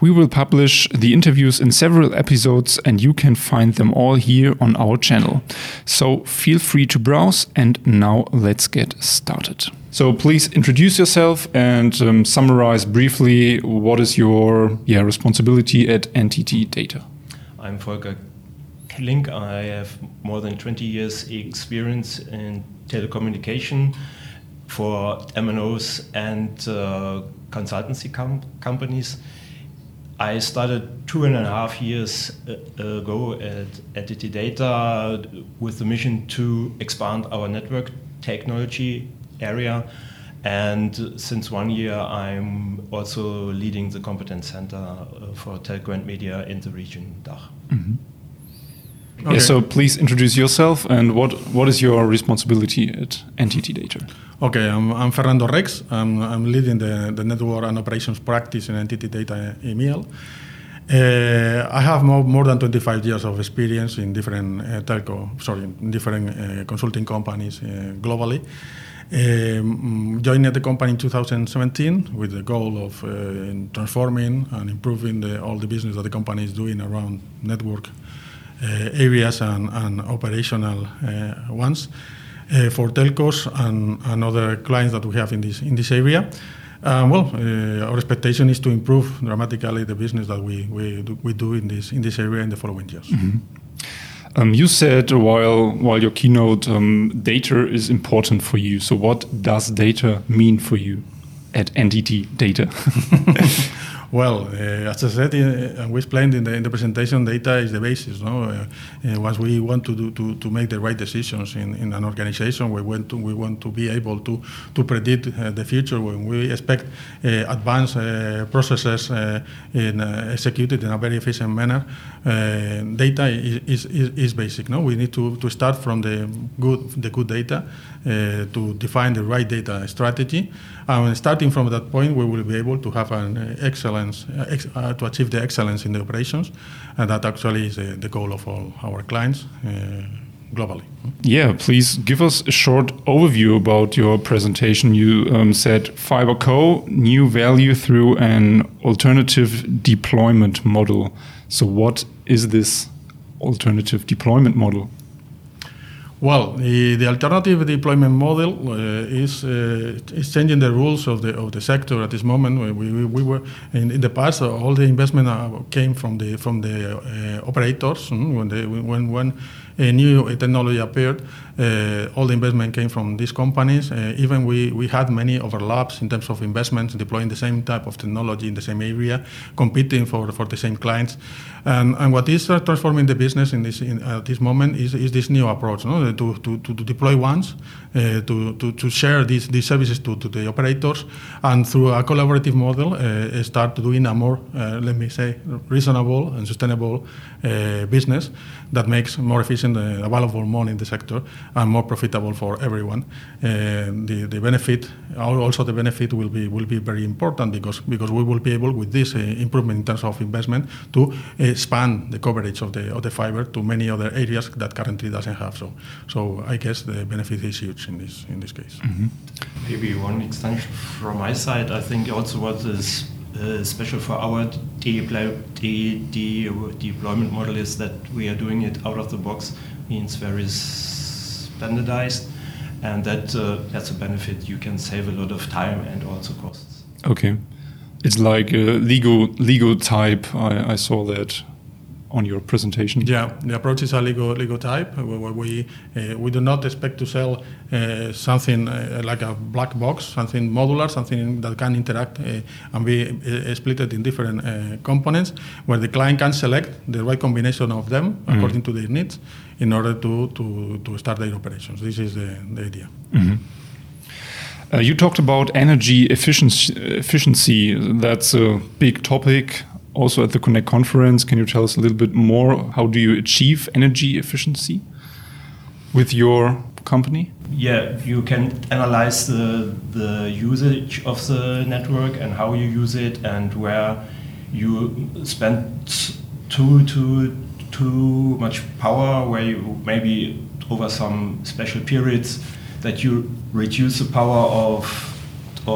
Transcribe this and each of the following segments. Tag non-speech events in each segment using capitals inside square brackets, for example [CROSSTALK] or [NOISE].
We will publish the interviews in several episodes, and you can find them all here on our channel. So feel free to browse, and now let's get started. So please introduce yourself and um, summarize briefly what is your yeah, responsibility at NTT Data. I'm Volker Klink. I have more than 20 years experience in telecommunication for MNOs and uh, consultancy com companies. I started two and a half years uh, ago at NTT Data with the mission to expand our network technology area. And since one year, I'm also leading the competence center uh, for telco and media in the region DACH. Mm -hmm. Okay. yeah, so please introduce yourself and what, what is your responsibility at NTT Data? Okay, I'm, I'm Fernando Rex. I'm, I'm leading the, the network and operations practice in NTT Data EMEAL. Uh, I have more, more than 25 years of experience in different uh, telco, sorry, in different uh, consulting companies uh, globally. Um, joined the company in 2017 with the goal of uh, transforming and improving the, all the business that the company is doing around network areas and, and operational ones. Uh, for telcos and, and, other clients that we have in this in this area. Uh, well, uh, our expectation is to improve dramatically the business that we we do, we do in this in this area in the following years. Mm -hmm. um, you said while while your keynote um, data is important for you. So what does data mean for you at NTT Data? [LAUGHS] Well, uh, as I said, uh, and we explained in the, in the presentation, data is the basis. No? Uh, uh, once we want to, do, to, to make the right decisions in, in an organization, we want to, we want to be able to, to predict the future when we expect advanced processes in, executed in a very efficient manner. data is, is, is, basic. No? We need to, to start from the good, the good data to define the right data strategy. And starting from that point, we will be able to have an excellence, uh, ex uh, to achieve the excellence in the operations, and that actually is the, goal of all our clients uh, globally. Yeah, please give us a short overview about your presentation. You um, said FiberCo, new value through an alternative deployment model. So, what is this alternative deployment model? Well, the, the alternative deployment model uh, is uh, is changing the rules of the of the sector at this moment. We, we, we were in, in the past uh, all the investment uh, came from the from the uh, operators mm, when they when when a new technology appeared. Uh, all the investment came from these companies. Uh, even we, we had many overlaps in terms of investments, deploying the same type of technology in the same area, competing for, for the same clients. And, and what is uh, transforming the business in this in, at this moment is, is this new approach, no? to, to, to, deploy once, to, to, to share these, these services to, to the operators, and through a collaborative model, start doing a more, let me say, reasonable and sustainable business that makes more efficient available money in the sector and more profitable for everyone. Uh, the, the benefit, also the benefit will be will be very important because because we will be able with this uh, improvement in terms of investment to expand the coverage of the of the fiber to many other areas that currently doesn't have. So so I guess the benefit is huge in this in this case. Mm -hmm. Maybe one extension from my side. I think also what is uh, special for our deploy, de, de, deployment model is that we are doing it out of the box, means very standardized, and that uh, that's a benefit. You can save a lot of time and also costs. Okay, it's like a Lego type. I, I saw that. On your presentation. Yeah, the approach is a Lego, Lego type where we, uh, we do not expect to sell uh, something uh, like a black box, something modular, something that can interact uh, and be uh, split in different uh, components where the client can select the right combination of them Mhm. according to their needs in order to, to, to start their operations. This is the, the idea. Mhm. Uh, you talked about energy efficiency, efficiency. That's a big topic also at the Connect conference. Can you tell us a little bit more? How do you achieve energy efficiency with your company? Yeah, you can analyze the, the usage of the network and how you use it and where you spend too, too, too much power, where you maybe over some special periods that you reduce the power of,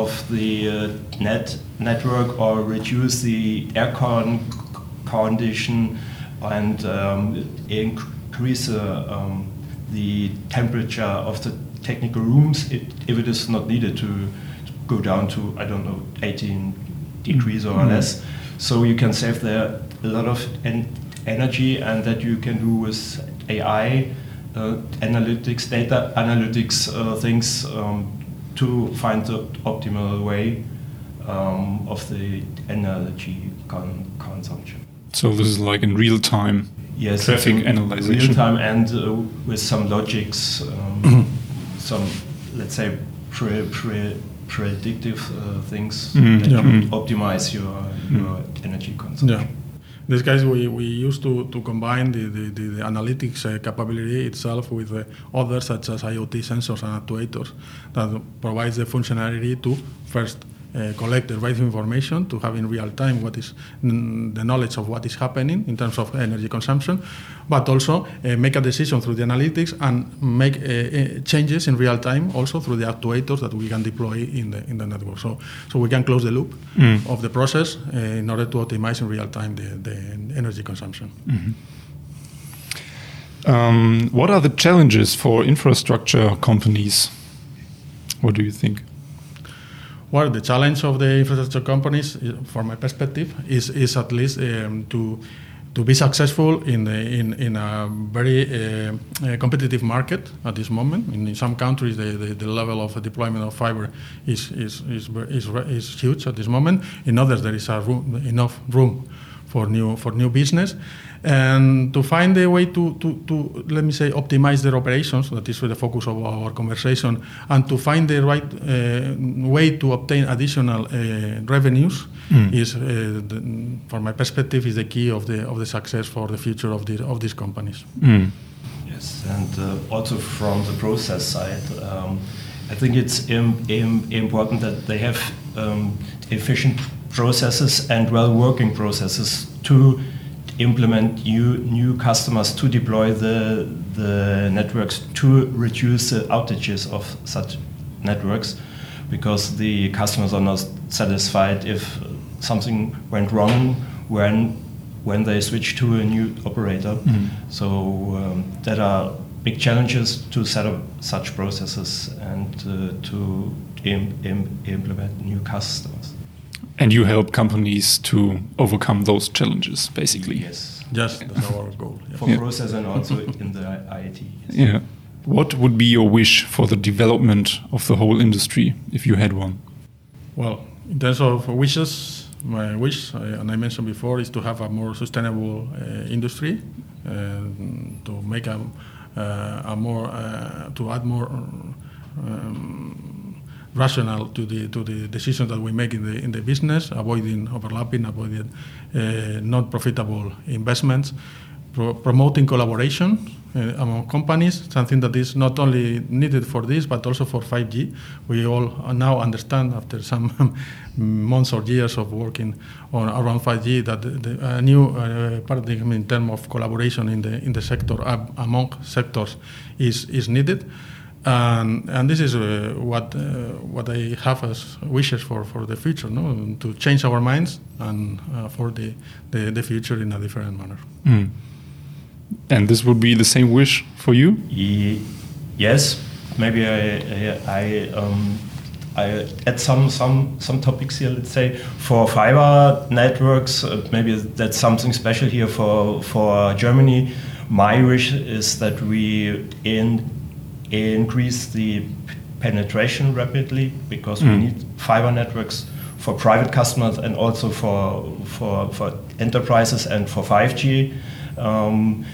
of the uh, net network or reduce the air con condition and um, increase uh, um, the temperature of the technical rooms it, if it is not needed to, to go down to I don't know 18 degrees or Mhm. less. So you can save there a lot of en- energy, and that you can do with AI uh, analytics, data analytics uh, things um, to find the optimal way um, of the energy con- consumption. So this is like in real time. Yes, Traffic real time and uh, with some logics, um, some let's say pre, pre, predictive uh, things Mhm. that Yeah. you Mhm. optimize your, your energy consumption. Yeah. These guys, we, we used to, to combine the, the, the, the analytics uh, capability itself with uh, others such as IoT sensors and actuators that provides the functionality to first uh, collect the right information to have in real time what is mm, the knowledge of what is happening in terms of energy consumption, but also uh, make a decision through the analytics and make uh, uh, changes in real time also through the actuators that we can deploy in the in the network. So so we can close the loop Mm. of the process uh, in order to optimize in real time the, the energy consumption. Um, what are the challenges for infrastructure companies? What do you think? Well, the challenge of the infrastructure companies, from my perspective, is, is at least um, to to be successful in the, in, in a very uh, uh, competitive market at this moment. In some countries, the, the, the level of deployment of fiber is is, is, is, is huge at this moment. In others, there is room, enough room for new for new business and to find a way to, to, to let me say optimize their operations that is the focus of our conversation and to find the right uh, way to obtain additional uh, revenues Mm. is uh, the, from my perspective is the key of the of the success for the future of the of these companies Mm. Yes, and uh, also from the process side, um, I think it's im- im- important that they have um, efficient processes and well-working processes to implement new new customers to deploy the the networks to reduce the outages of such networks because the customers are not satisfied if something went wrong when when they switch to a new operator. Mhm. So um, that are big challenges to set up such processes and uh, to im- im- implement new customers. And you help companies to overcome those challenges, basically. Yes, yes that's our goal yeah. for Yeah. process and also in the IIT. Yes. Yeah. What would be your wish for the development of the whole industry if you had one? Well, in terms of wishes, my wish, uh, and I mentioned before, is to have a more sustainable uh, industry, uh, to make a, uh, a more, uh, to add more um, rational to the to the decisions that we make in the in the business, avoiding overlapping, avoiding uh, not profitable investments, pro- promoting collaboration uh, among companies, something that is not only needed for this but also for 5G. We all now understand after some [LAUGHS] months or years of working on around 5G that the, a new uh, paradigm in terms of collaboration in the in the sector among sectors is is needed. And, and this is uh, what uh, what I have as wishes for, for the future, no? to change our minds and uh, for the, the, the future in a different manner. Mm. And this would be the same wish for you? Ye- Yes, maybe I, I, I um, I add some some some topics here. Let's say for fiber networks, uh, maybe that's something special here for for Germany. My wish is that we in, increase the penetration rapidly because mm. we need fiber networks for private customers and also for for for enterprises and for 5G. Um,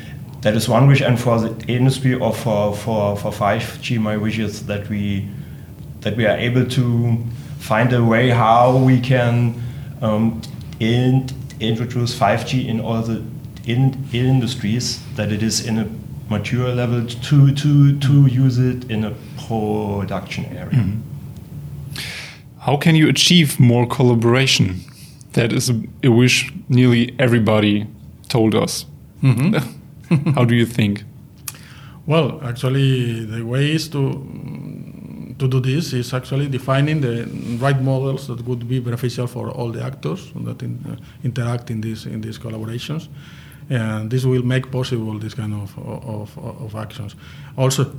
that is one wish, and for the industry or for, for, for 5G, my wish is that we that we are able to find a way how we can um, in, introduce 5G in all the in, in industries that it is in a mature level to to to use it in a production area. Mm -hmm. How can you achieve more collaboration? That is a, a wish nearly everybody told us. Mm -hmm. [LAUGHS] How do you think? Well, actually, the way is to to do this is actually defining the right models that would be beneficial for all the actors that in, uh, interact in these in these collaborations, and this will make possible this kind of of, of actions. Also,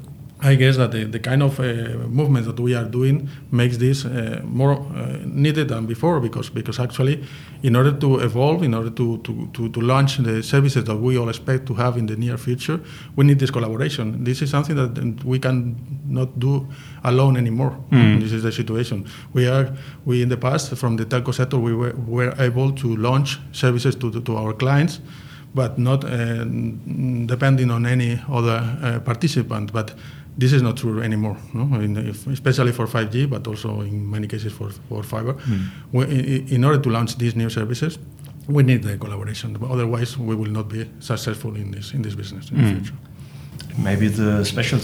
I guess that the, the kind of uh, movement that we are doing makes this uh, more uh, needed than before because because actually, in order to evolve, in order to, to, to, to, launch the services that we all expect to have in the near future, we need this collaboration. This is something that we can not do alone anymore. Mm. This is the situation. We are we in the past from the telco sector we were, were able to launch services to, to, to our clients but not uh, depending on any other uh, participant. But this is not true anymore, no? in, if, especially for 5G, but also in many cases for, for fiber. Mm. We, in, in order to launch these new services, we need the collaboration. Otherwise, we will not be successful in this in this business in mm. the hmm. future. Maybe the special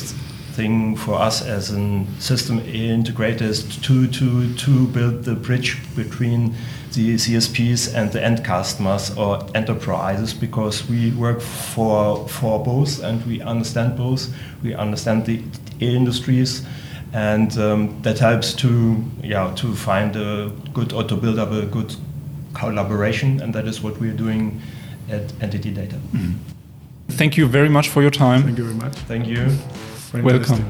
thing for us as a system integrator is to to to build the bridge between the CSPs and the end customers or enterprises because we work for for both and we understand both. We understand the industries, and um, that helps to yeah to find a good or to build up a good collaboration, and that is what we're doing at NTT Data. Mm. Thank you very much for your time. Thank you very much. Thank you. Welcome.